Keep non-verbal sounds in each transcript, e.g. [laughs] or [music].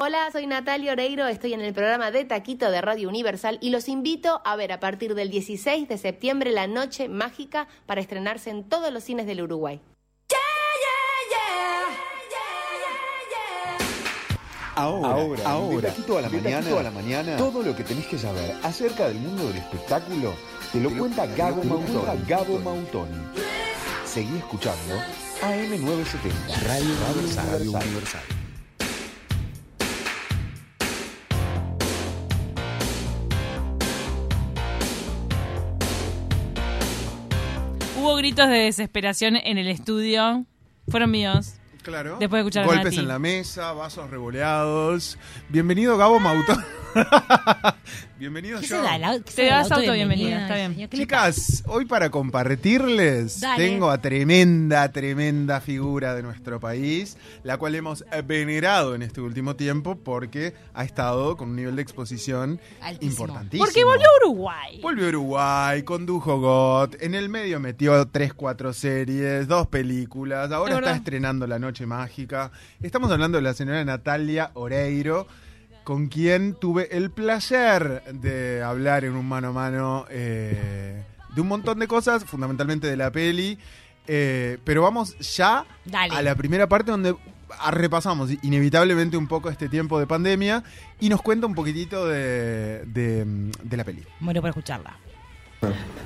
Hola, soy Natalia Oreiro, estoy en el programa de Taquito de Radio Universal y los invito a ver a partir del 16 de septiembre La Noche Mágica para estrenarse en todos los cines del Uruguay. Ahora, ahora, ahora, de Taquito a la de mañana, Taquito a la mañana, todo lo que tenés que saber acerca del mundo del espectáculo te lo cuenta Gabo te lo cuenta. Gabo Mautoni. Seguí escuchando AM970 Radio, Radio Universal. Hubo gritos de desesperación en el estudio. Fueron míos. Claro. Después de escuchar a Golpes Nati. en la mesa, vasos revoleados. Bienvenido Gabo Mauto. [laughs] Bienvenido ¿Qué yo. se da? La- qué se Te da la das autobienvenida, está bien. señor? ¿Qué le Chicas, hoy para compartirles Dale. tengo a tremenda, tremenda figura de nuestro país, la cual hemos venerado en este último tiempo porque ha estado con un nivel de exposición Altísimo. importantísimo. Porque volvió a Uruguay. Volvió a Uruguay, condujo GOT, en el medio metió 3, 4 series, dos películas, ahora Es está estrenando La Noche Mágica. Estamos hablando de la señora Natalia Oreiro, con quien tuve el placer de hablar en un mano a mano eh, de un montón de cosas, fundamentalmente de la peli. eh, pero vamos ya Dale. a la primera parte donde repasamos inevitablemente un poco este tiempo de pandemia y nos cuenta un poquitito de, de- de la peli. Muero por escucharla.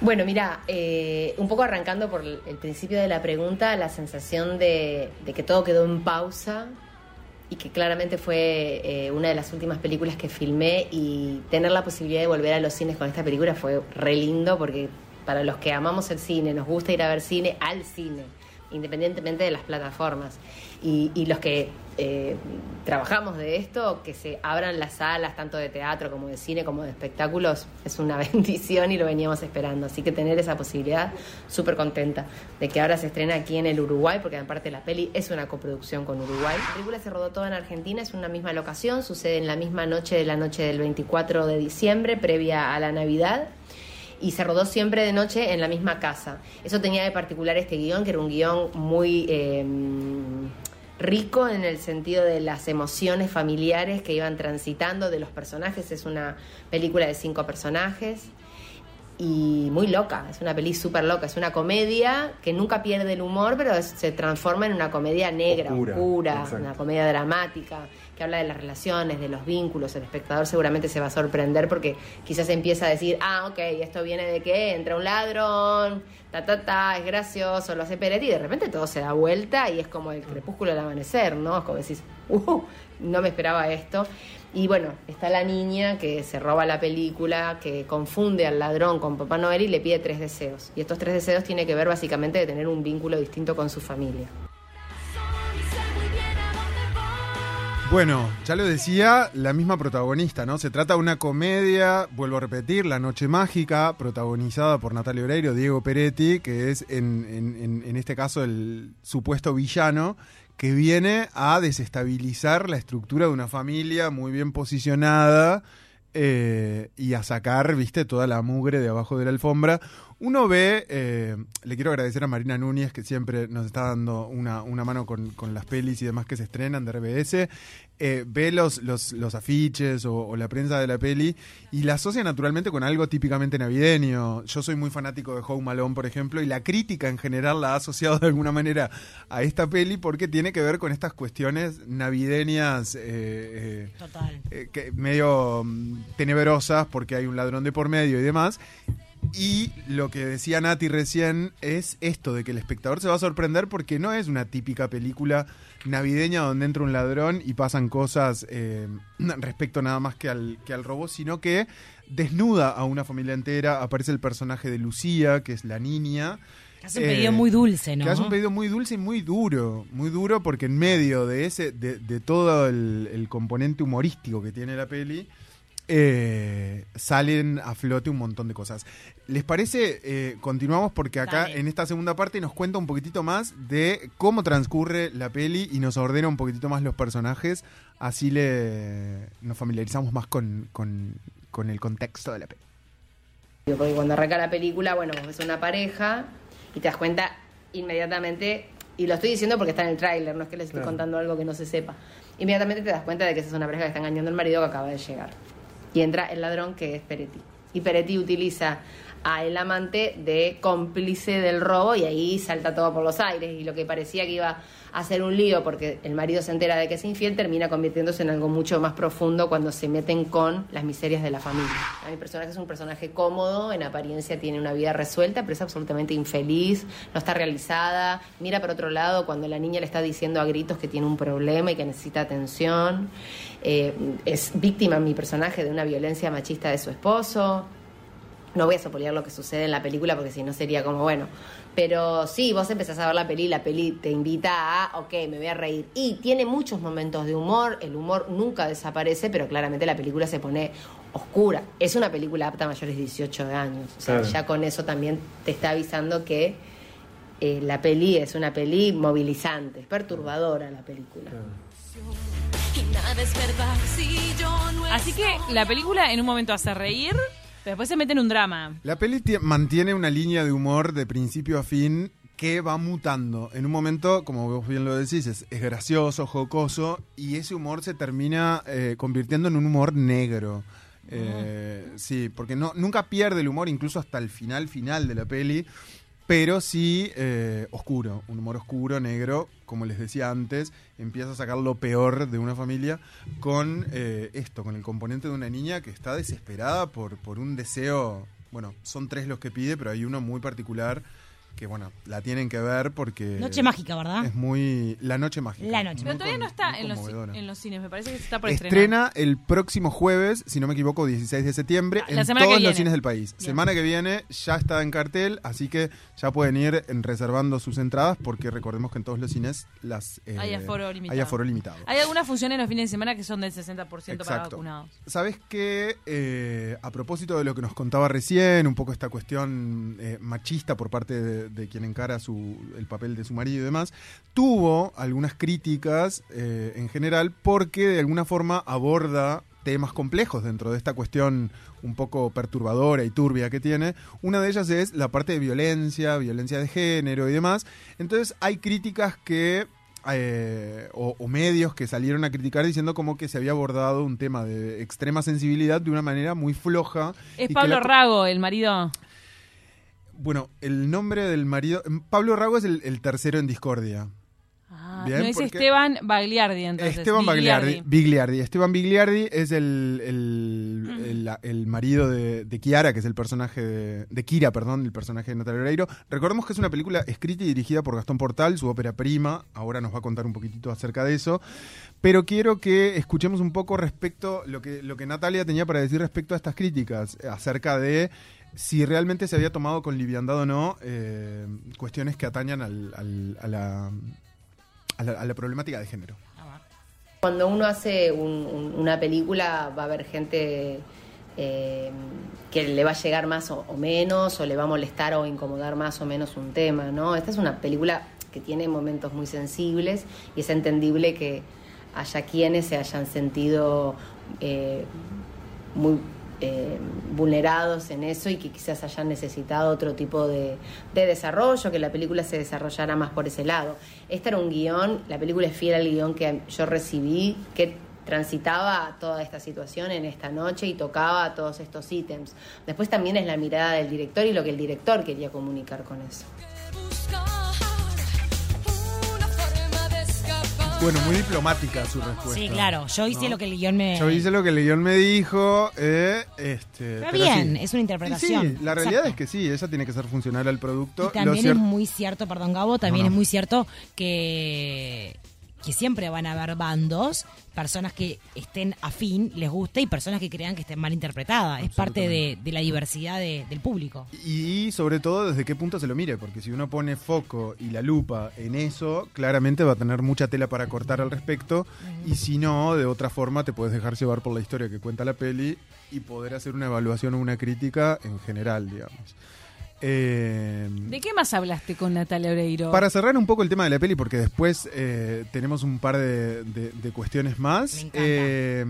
Bueno, mira, eh, un poco arrancando por el el principio de la pregunta, la sensación de, de que todo quedó en pausa y que claramente fue eh, una de las últimas películas que filmé y tener la posibilidad de volver a los cines con esta película fue re lindo porque para los que amamos el cine, nos gusta ir a ver cine al cine, independientemente de las plataformas. Y, los que eh, trabajamos de esto, que se abran las salas tanto de teatro como de cine como de espectáculos, es una [laughs] bendición y lo veníamos esperando. Así que tener esa posibilidad, súper contenta de que ahora se estrena aquí en el Uruguay, porque aparte la peli es una coproducción con Uruguay. La película se rodó toda en Argentina, es una misma locación, sucede en la misma noche de la noche del 24 de diciembre, previa a la Navidad y se rodó siempre de noche en la misma casa. Eso tenía de particular este guion, que era un guion muy eh, rico en el sentido de las emociones familiares que iban transitando de los personajes. Es una película de cinco personajes y muy loca, es una peli súper loca, es una comedia que nunca pierde el humor, pero es- se transforma en una comedia negra, Oscura, una comedia dramática, que habla de las relaciones, de los vínculos, el espectador seguramente se va a sorprender porque quizás empieza a decir, ah, ok, esto viene de que entra un ladrón, ta, ta, ta, es gracioso, lo hace Peretti, y de repente todo se da vuelta y es como el crepúsculo del amanecer, ¿no? Es como decís, uh, no me esperaba esto. Y bueno, está la niña que se roba la película, que confunde al ladrón con Papá Noel y le pide tres deseos. Y estos tres deseos tienen que ver básicamente de tener un vínculo distinto con su familia. Bueno, ya lo decía la misma protagonista, ¿no? Se trata de una comedia, vuelvo a repetir, La Noche Mágica, protagonizada por Natalia Oreiro, Diego Peretti, que es en, este caso el supuesto villano, que viene a desestabilizar la estructura de una familia muy bien posicionada eh, y a sacar, viste, toda la mugre de abajo de la alfombra. Uno ve, eh, le quiero agradecer a Marina Núñez, que siempre nos está dando una, una mano con, con las pelis y demás que se estrenan de RBS. Eh, ve los, los, los afiches o, o la prensa de la peli y la asocia naturalmente con algo típicamente navideño. Yo soy muy fanático de Home Alone, por ejemplo, y la crítica en general la ha asociado de alguna manera a esta peli porque tiene que ver con estas cuestiones navideñas. eh, eh, Total. eh, que medio mm, tenebrosas porque hay un ladrón de por medio y demás. Y lo que decía Nati recién es esto de que el espectador se va a sorprender porque no es una típica película navideña donde entra un ladrón y pasan cosas eh, [clears throat] respecto nada más que al, que al robo, sino que desnuda a una familia entera. Aparece el personaje de Lucía, que es la niña. Que hace un Eh, pedido muy dulce, ¿no? Que hace un pedido muy dulce y muy duro, muy duro porque en medio de ese, de, de todo el, el componente humorístico que tiene la peli, eh, salen a flote un montón de cosas. ¿Les parece? Eh, continuamos porque acá Dale. en esta segunda parte nos cuenta un poquitito más de cómo transcurre la peli y nos ordena un poquitito más los personajes, así le nos familiarizamos más con, con- con el contexto de la peli. Porque cuando arranca la película, bueno, vos ves una pareja y te das cuenta inmediatamente Y lo estoy diciendo porque está en el tráiler, no es que les estoy Claro. contando algo que no se sepa. Inmediatamente te das cuenta de que esa es una pareja que está engañando al marido que acaba de llegar. Y entra el ladrón que es Peretti. Y Peretti utiliza a el amante de cómplice del robo y ahí salta todo por los aires. Y lo que parecía que iba a ser un lío porque el marido se entera de que es infiel termina convirtiéndose en algo mucho más profundo cuando se meten con las miserias de la familia. Mi personaje es un personaje cómodo, en apariencia tiene una vida resuelta, pero es absolutamente infeliz, no está realizada, mira por otro lado cuando la niña le está diciendo a gritos que tiene un problema y que necesita atención. Eh, es víctima mi personaje de una violencia machista de su esposo. No voy a sopolear lo que sucede en la película porque si no sería como, bueno. Pero sí, vos empezás a ver la peli y la peli te invita a, ok, me voy a reír. Y tiene muchos momentos de humor, el humor nunca desaparece, pero claramente la película se pone oscura. Es una película apta a mayores de 18 de años. O sea, Claro. ya con eso también te está avisando que eh, la peli es una peli movilizante, es perturbadora la película. Así que la película en un momento hace reír, pero después se mete en un drama. La peli tie- mantiene una línea de humor de principio a fin que va mutando. En un momento, como vos bien lo decís, es, es gracioso, jocoso, y ese humor se termina eh, convirtiendo en un humor negro. Eh, Sí, porque no, nunca pierde el humor, incluso hasta el final final de la peli, pero sí eh, oscuro, un humor oscuro, negro, como les decía antes, empieza a sacar lo peor de una familia con eh, esto, con el componente de una niña que está desesperada por, por un deseo, bueno, son tres los que pide, pero hay uno muy particular que, bueno, la tienen que ver porque... Noche mágica, ¿verdad? Es muy... La noche mágica. La noche. Pero todavía con- no está en los, conmovedora. en los cines, me parece que está por estrenar. Estrena el próximo jueves, si no me equivoco, 16 de septiembre, Ah, la en todos los cines del país. Bien. Semana que viene ya está en cartel, así que ya pueden ir reservando sus entradas, porque recordemos que en todos los cines las eh, Hay aforo limitado. hay aforo limitado. Hay algunas funciones en los fines de semana que son del 60% para Exacto. vacunados. Sabes que a propósito de lo que nos contaba recién, un poco esta cuestión eh, machista por parte de, de quien encara su, el papel de su marido y demás, tuvo algunas críticas eh, en general porque de alguna forma aborda temas complejos dentro de esta cuestión un poco perturbadora y turbia que tiene. Una de ellas es la parte de violencia, violencia de género y demás. Entonces hay críticas que eh, o, o medios que salieron a criticar diciendo como que se había abordado un tema de extrema sensibilidad de una manera muy floja. Es Pablo la- Rago, el marido. Bueno, el nombre del marido... Pablo Rago es el, el tercero en discordia. Ah, Bien, no es porque- Esteban Bagliardi, entonces. Esteban. Bagliardi. Bigliardi. Esteban Bigliardi es el, el, el- el marido de, de Kiara, que es el personaje de, de Kira, perdón, el personaje de Natalia Oreiro. Recordemos que es una película escrita y dirigida por Gastón Portal, su ópera prima. Ahora nos va a contar un poquitito acerca de eso. Pero quiero que escuchemos un poco respecto lo que lo que Natalia tenía para decir respecto a estas críticas eh, acerca de si realmente se había tomado con liviandad o no eh, cuestiones que atañan al- a la a la, a la problemática de género. Cuando uno hace un- un- una película va a haber gente eh, que le va a llegar más o, o menos, o le va a molestar o incomodar más o menos un tema, ¿no? Esta es una película que tiene momentos muy sensibles y es entendible que haya quienes se hayan sentido eh, muy eh, vulnerados en eso y que quizás hayan necesitado otro tipo de, de desarrollo, que la película se desarrollara más por ese lado. Este era un guion, la película es fiel al guion que yo recibí, que transitaba toda esta situación en esta noche y tocaba todos estos ítems. Después también es la mirada del director y lo que el director quería comunicar con eso. Bueno, muy diplomática su respuesta. Sí, claro. Yo hice ¿no? lo que el guion me. Yo hice lo que el guion me dijo. eh, este, Pero pero bien, sí. es una interpretación. Sí, sí, la realidad Exacto. es que sí, ella tiene que ser funcional al producto. Y también es muy cierto, perdón Gabo, también No, no. es muy cierto que, que siempre van a haber bandos, personas que estén afín, les guste, y personas que crean que estén mal interpretadas. Es parte de, de la diversidad de- del público. Y sobre todo desde qué punto se lo mire, porque si uno pone foco y la lupa en eso, claramente va a tener mucha tela para cortar al respecto, y si no, de otra forma te puedes dejar llevar por la historia que cuenta la peli y poder hacer una evaluación o una crítica en general, digamos. Eh, ¿De qué más hablaste con Natalia Oreiro? Para cerrar un poco el tema de la peli, porque después eh, tenemos un par de, de- de cuestiones más. Me. Eh,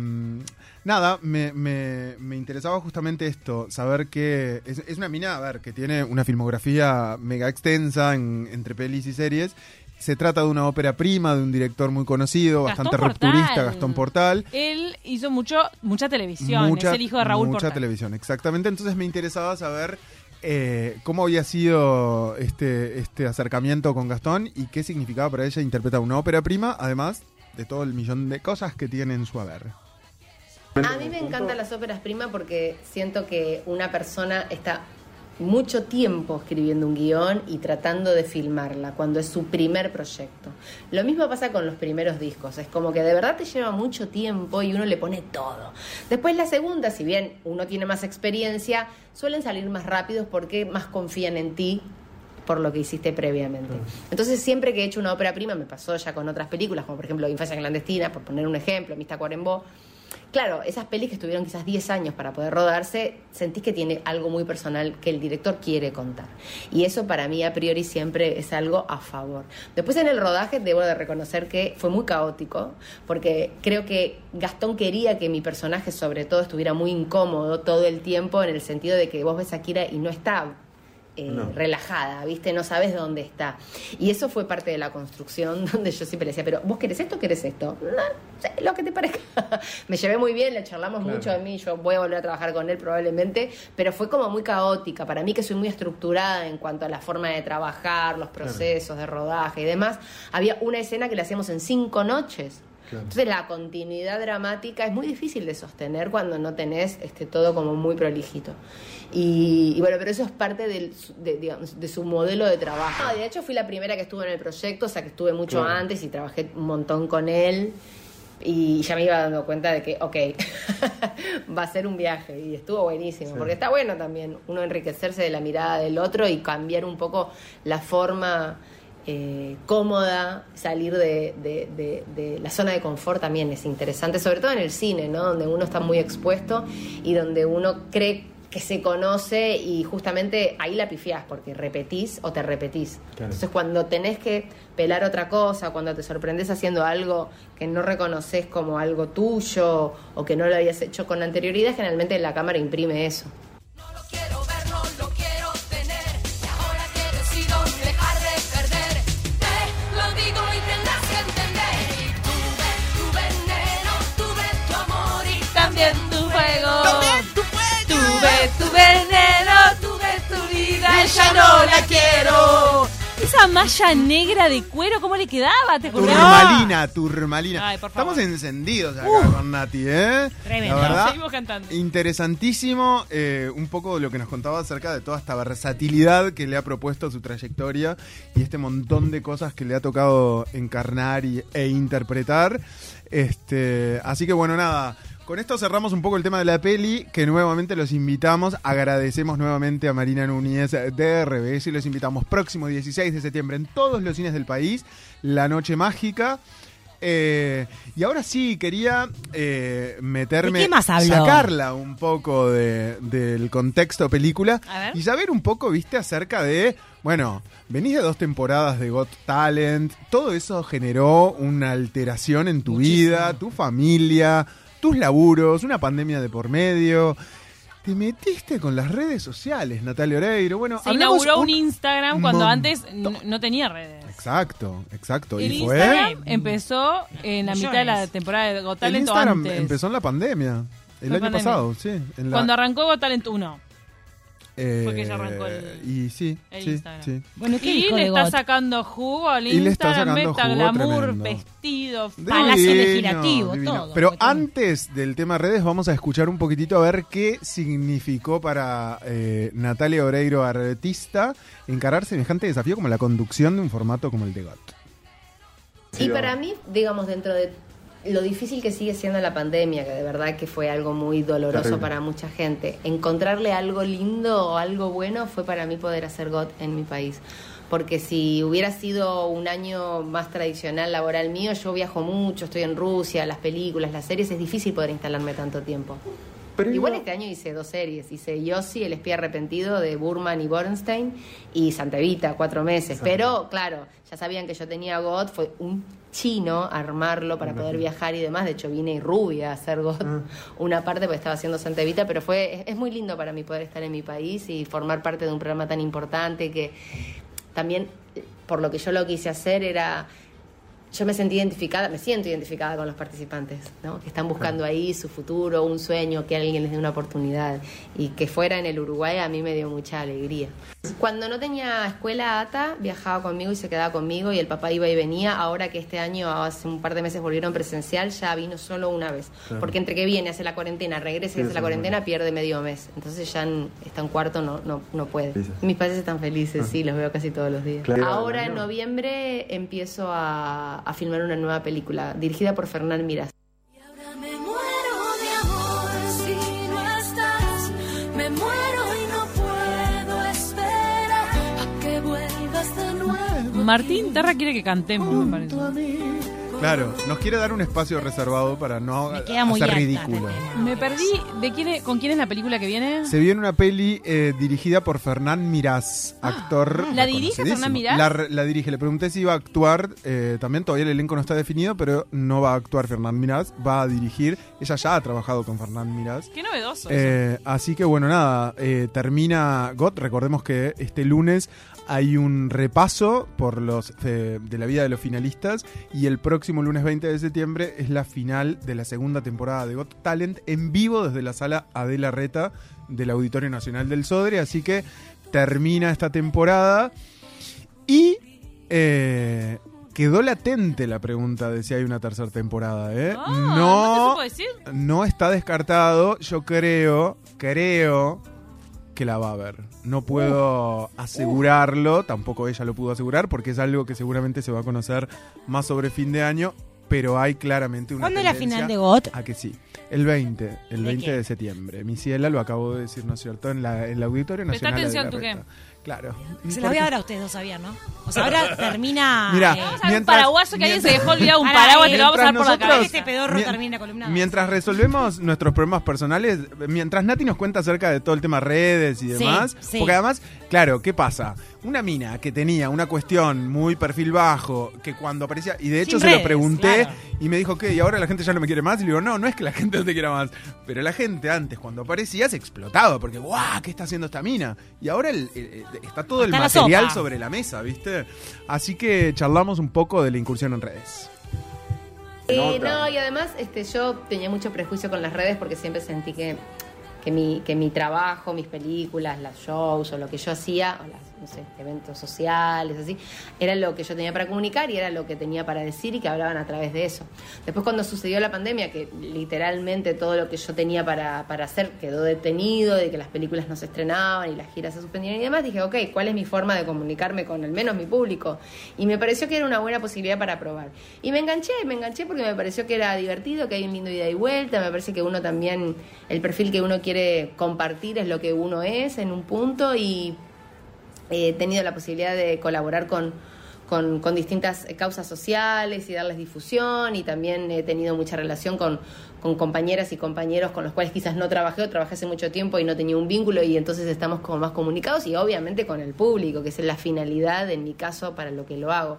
nada, me, me- me interesaba justamente esto, saber que es, es una mina, a ver, que tiene una filmografía mega extensa en- entre pelis y series. se trata de una ópera prima de un director muy conocido, Gastón bastante Portal. rupturista, Gastón Portal. Él hizo mucho, mucha televisión. es el hijo de Raúl mucha Portal. televisión, exactamente. Entonces me interesaba saber eh, cómo había sido este, este acercamiento con Gastón y qué significaba para ella interpretar una ópera prima, además de todo el millón de cosas que tiene en su haber. A mí me encantan las óperas prima porque siento que una persona está mucho tiempo escribiendo un guion y tratando de filmarla cuando es su primer proyecto. Lo mismo pasa con los primeros discos, es como que de verdad te lleva mucho tiempo y uno le pone todo. Después la segunda, si bien uno tiene más experiencia, suelen salir más rápidos porque más confían en ti por lo que hiciste previamente. Entonces, siempre que he hecho una ópera prima, me pasó ya con otras películas, como por ejemplo Infancia Clandestina, por poner un ejemplo, Mista Cuarembó. Claro, esas pelis que estuvieron quizás 10 años para poder rodarse, sentís que tiene algo muy personal que el director quiere contar. Y eso para mí a priori siempre es algo a favor. Después en el rodaje debo de reconocer que fue muy caótico, porque creo que Gastón quería que mi personaje sobre todo estuviera muy incómodo todo el tiempo, en el sentido de que vos ves a Kira y no está eh, No. relajada, ¿viste? No sabes dónde está. Y eso fue parte de la construcción [laughs] donde yo siempre le decía, pero ¿vos querés esto o querés esto? No, sé, lo que te parezca. [laughs] Me llevé muy bien, le charlamos Claro. mucho de mí, yo voy a volver a trabajar con él probablemente, pero fue como muy caótica. Para mí que soy muy estructurada en cuanto a la forma de trabajar, los procesos de rodaje y demás, había una escena que la hacíamos en cinco noches. Claro. Entonces la continuidad dramática es muy difícil de sostener cuando no tenés este, todo como muy prolijito. Y, y bueno, pero eso es parte del, su- de, digamos, de su modelo de trabajo. No, de hecho fui la primera que estuvo en el proyecto, o sea que estuve mucho Claro. antes y trabajé un montón con él. Y ya me iba dando cuenta de que, ok, [laughs] va a ser un viaje. Y estuvo buenísimo, Sí. porque está bueno también uno enriquecerse de la mirada del otro y cambiar un poco la forma eh, cómoda, salir de, de- de- de la zona de confort también es interesante, sobre todo en el cine, ¿no? Donde uno está muy expuesto y donde uno cree que se conoce y justamente ahí la pifiás porque repetís o te repetís. Claro. Entonces cuando tenés que pelar otra cosa, cuando te sorprendes haciendo algo que no reconoces como algo tuyo o que no lo habías hecho con anterioridad, generalmente la cámara imprime eso. Ya no la quiero. Esa malla negra de cuero, ¿cómo le quedaba? ¿Te acordás? Turmalina, turmalina. Ay, por favor. Estamos encendidos acá con Nati, ¿eh? Tremendo. La verdad, Seguimos cantando. interesantísimo eh, un poco lo que nos contaba acerca de toda esta versatilidad que le ha propuesto su trayectoria y este montón de cosas que le ha tocado encarnar y- e interpretar. Este, así que bueno, nada. Con esto cerramos un poco el tema de la peli, que nuevamente los invitamos, agradecemos nuevamente a Marina Núñez de RBS y los invitamos próximo 16 de septiembre en todos los cines del país, La Noche Mágica. Eh, y ahora sí, quería eh, meterme, ¿De qué más habló? sacarla un poco de- del contexto película A ver. y saber un poco, viste, acerca de, bueno, venís de dos temporadas de Got Talent, todo eso generó una alteración en tu vida, tu familia, tus laburos, una pandemia de por medio. Te metiste con las redes sociales, Natalia Oreiro. Bueno, Se inauguró un Instagram cuando montón. antes no tenía redes. Exacto, exacto. El y fue. Instagram empezó en la mitad de la temporada de Got El Talent o Instagram antes. empezó en la pandemia. El año pandemia. pasado, sí. en la- Cuando arrancó Got Talent 1. Eh, fue que ya arrancó el- Y sí, el sí, Instagram. sí. Bueno, ¿qué Y le de está sacando jugo al Y le está Instagram, sacando meta jugo glamour, tremendo. vestido, Palacio Divino, Legislativo, divino. todo. Pero Porque- antes del tema redes, vamos a escuchar un poquitito a ver qué significó para eh, Natalia Oreiro, artista, encarar semejante desafío como la conducción de un formato como el de GOT. Y para mí, digamos, dentro de lo difícil que sigue siendo la pandemia, que de verdad que fue algo muy doloroso Terrible. para mucha gente, encontrarle algo lindo o algo bueno fue para mí poder hacer GOT en mi país. Porque si hubiera sido un año más tradicional laboral mío, yo viajo mucho, estoy en Rusia, las películas, las series, es difícil poder instalarme tanto tiempo. Pero Igual este año hice dos series. Hice Yossi, El espía arrepentido de Burman y Borenstein y Santa Evita, cuatro meses. Pero claro, ya sabían que yo tenía GOT, fue un chino armarlo para poder viajar y demás. De hecho, vine y rubia a hacer GOT Ah. una parte porque estaba haciendo Santa Evita, pero fue es, es muy lindo para mí poder estar en mi país y formar parte de un programa tan importante que también por lo que yo lo quise hacer era yo me sentí identificada, me siento identificada con los participantes, ¿no? que están buscando ahí su futuro, un sueño, que alguien les dé una oportunidad. Y que fuera en el Uruguay a mí me dio mucha alegría. Cuando no tenía escuela ATA, viajaba conmigo y se quedaba conmigo y el papá iba y venía. Ahora que este año, hace un par de meses volvieron presencial, ya vino solo una vez. Porque entre que viene, hace la cuarentena, regresa y hace la cuarentena, pierde medio mes. Entonces ya en, está en cuarto, no, no, no puede. Sí, sí. Mis padres están felices, sí, los veo casi todos los días. Claro. Ahora en noviembre empiezo a, a filmar una nueva película dirigida por Fernán Miras. Martín Terra quiere que cantemos, me parece. Claro, nos quiere dar un espacio reservado para no Me queda muy hacer alta ridículo. Me perdí de quién es- con quién es la película que viene. Se viene una peli eh, dirigida por Fernán Mirás, actor. ¿La dirige. Fernán Mirás? La, re- la dirige. Le pregunté si iba a actuar. eh, también todavía el elenco no está definido, pero no va a actuar Fernán Mirás. Va a dirigir. Ella ya ha trabajado con Fernán Mirás. Qué novedoso. eso. Eh, así que bueno, nada, eh, termina GOT. Recordemos que este lunes hay un repaso por los eh, de la vida de los finalistas y el próximo lunes 20 de septiembre es la final de la segunda temporada de GOT Talent en vivo desde la sala Adela Reta del Auditorio Nacional del Sodre. Así que termina esta temporada y eh, quedó latente la pregunta de si hay una tercera temporada. ¿eh? Ah, ¿no se supo decir? no está descartado. Yo creo, creo que la va a ver. No puedo asegurarlo, tampoco ella lo pudo asegurar, porque es algo que seguramente se va a conocer más sobre fin de año, pero hay claramente una ¿Cuándo es la final de GOT? A que sí. El 20, el ¿De 20 qué? de septiembre. Mi ciela lo acabo de decir, ¿no es cierto? En, la, en el Auditorio Presta Nacional. de atención, la ¿tú qué? Claro. Se la voy a dar a ustedes dos, sabían, ¿no? O sea, ahora [laughs] termina. Mirá, eh, Vamos a ver un mientras- paraguaso que alguien se dejó olvidar un paraguas, te lo vamos a dar por la mientras cabeza. este pedorro termina la columna. Mientras resolvemos nuestros problemas personales, mientras Nati nos cuenta acerca de todo el tema redes y demás, sí. porque además, claro, ¿qué pasa? Una mina que tenía una cuestión muy perfil bajo, que cuando aparecía, y de hecho Sin se lo redes, pregunté, claro. y me dijo que, y ahora la gente ya no me quiere más, y le digo, no, no es que la [laughs] gente no te quiera más, pero la gente antes, cuando aparecía, se explotaba, porque, guau, ¿qué está haciendo esta mina? Y ahora el- está todo el la material sobre la mesa, ¿viste? Así que charlamos un poco de la incursión en redes. Eh, no, y además este, yo tenía mucho prejuicio con las redes porque siempre sentí que, que, mi, que mi trabajo, mis películas, las shows o lo que yo hacía, o las, no eventos sociales, así, era lo que yo tenía para comunicar y era lo que tenía para decir y que hablaban a través de eso. Después cuando sucedió la pandemia, que literalmente todo lo que yo tenía para, para hacer quedó detenido, de que las películas no se estrenaban y las giras se suspendieron y demás, dije, ok, ¿cuál es mi forma de comunicarme con al menos mi público? Y me pareció que era una buena posibilidad para probar. Y me enganché, me enganché porque me pareció que era divertido, que hay un lindo ida y vuelta, me parece que uno también, el perfil que uno quiere compartir es lo que uno es en un punto y he tenido la posibilidad de colaborar con, con, con distintas causas sociales y darles difusión y también he tenido mucha relación con, con compañeras y compañeros con los cuales quizás no trabajé o trabajé hace mucho tiempo y no tenía un vínculo y entonces estamos como más comunicados y obviamente con el público, que es la finalidad en mi caso para lo que lo hago.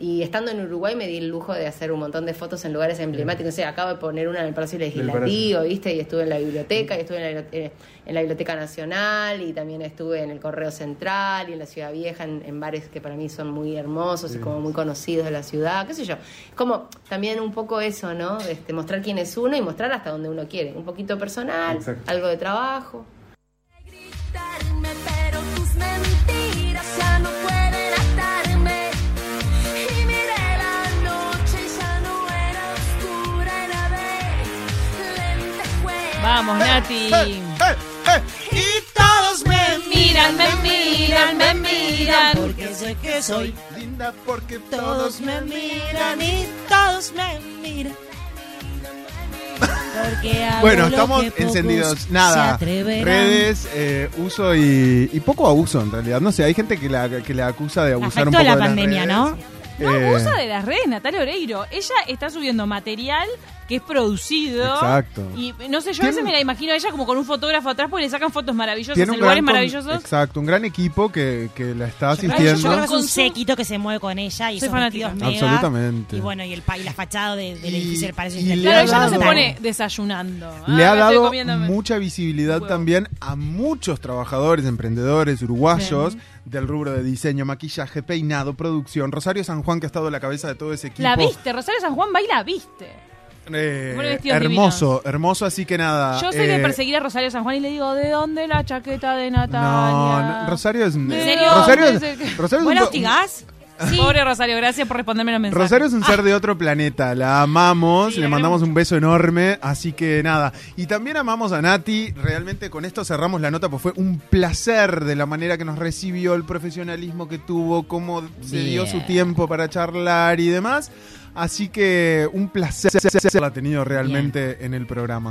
Y estando en Uruguay me di el lujo de hacer un montón de fotos en lugares emblemáticos. O sea, acabo de poner una en el Palacio Legislativo, ¿viste? Y estuve en la biblioteca, y estuve en la, eh, en la Biblioteca Nacional, y también estuve en el Correo Central y en la Ciudad Vieja, en, en bares que para mí son muy hermosos y como muy conocidos de la ciudad, qué sé yo. Es como también un poco eso, ¿no? Este, mostrar quién es uno y mostrar hasta donde uno quiere. Un poquito personal, Exacto. algo de trabajo. gritarme, pero tus mentiras Vamos, Nati. Y todos me Miran, me miran, me miran. Porque sé que soy. linda porque Todos me miran y todos me miran. Porque hago Bueno, lo estamos que encendidos. Nada. Redes, eh, uso y, y poco abuso en realidad. No sé, hay gente que la, que la acusa de abusar un Afectó poco la de las pandemia, redes. ¿no? No Eh, abusa de las redes, Natalia Oreiro. Ella está subiendo material que es producido. Exacto. Y no sé, yo a veces me la imagino a ella como con un fotógrafo atrás porque le sacan fotos maravillosas en lugares maravillosos. Exacto, un gran equipo que, que la está asistiendo. Yo creo que es un séquito que se mueve con ella y Soy fanática. mega. Absolutamente. Y bueno, y, el, pa- y la fachada de- del edificio del Palacio Claro, ella no se pone desayunando. Le Ah, ha dado mucha visibilidad también a muchos trabajadores, emprendedores uruguayos del rubro de diseño, maquillaje, peinado, producción. Rosario San Juan, que ha estado a la cabeza de todo ese equipo. La viste, Rosario San Juan va y la viste. Eh, hermoso, hermoso, así que nada. Yo soy de eh, perseguir a Rosario San Juan y le digo, ¿de dónde la chaqueta de Natalia? no, Rosario es. ¿En serio? Rosario es, ¿En serio? Rosario es ¿Vos un la po- hostigás? Sí. Pobre Rosario, gracias por responderme los mensajes. Rosario es un ser de otro planeta, la amamos, Sí, le mandamos un beso enorme, así que nada. Y también amamos a Nati, realmente con esto cerramos la nota, pues fue un placer de la manera que nos recibió, el profesionalismo que tuvo, cómo se dio su tiempo para charlar y demás. Así que un placer la ha tenido realmente en el programa.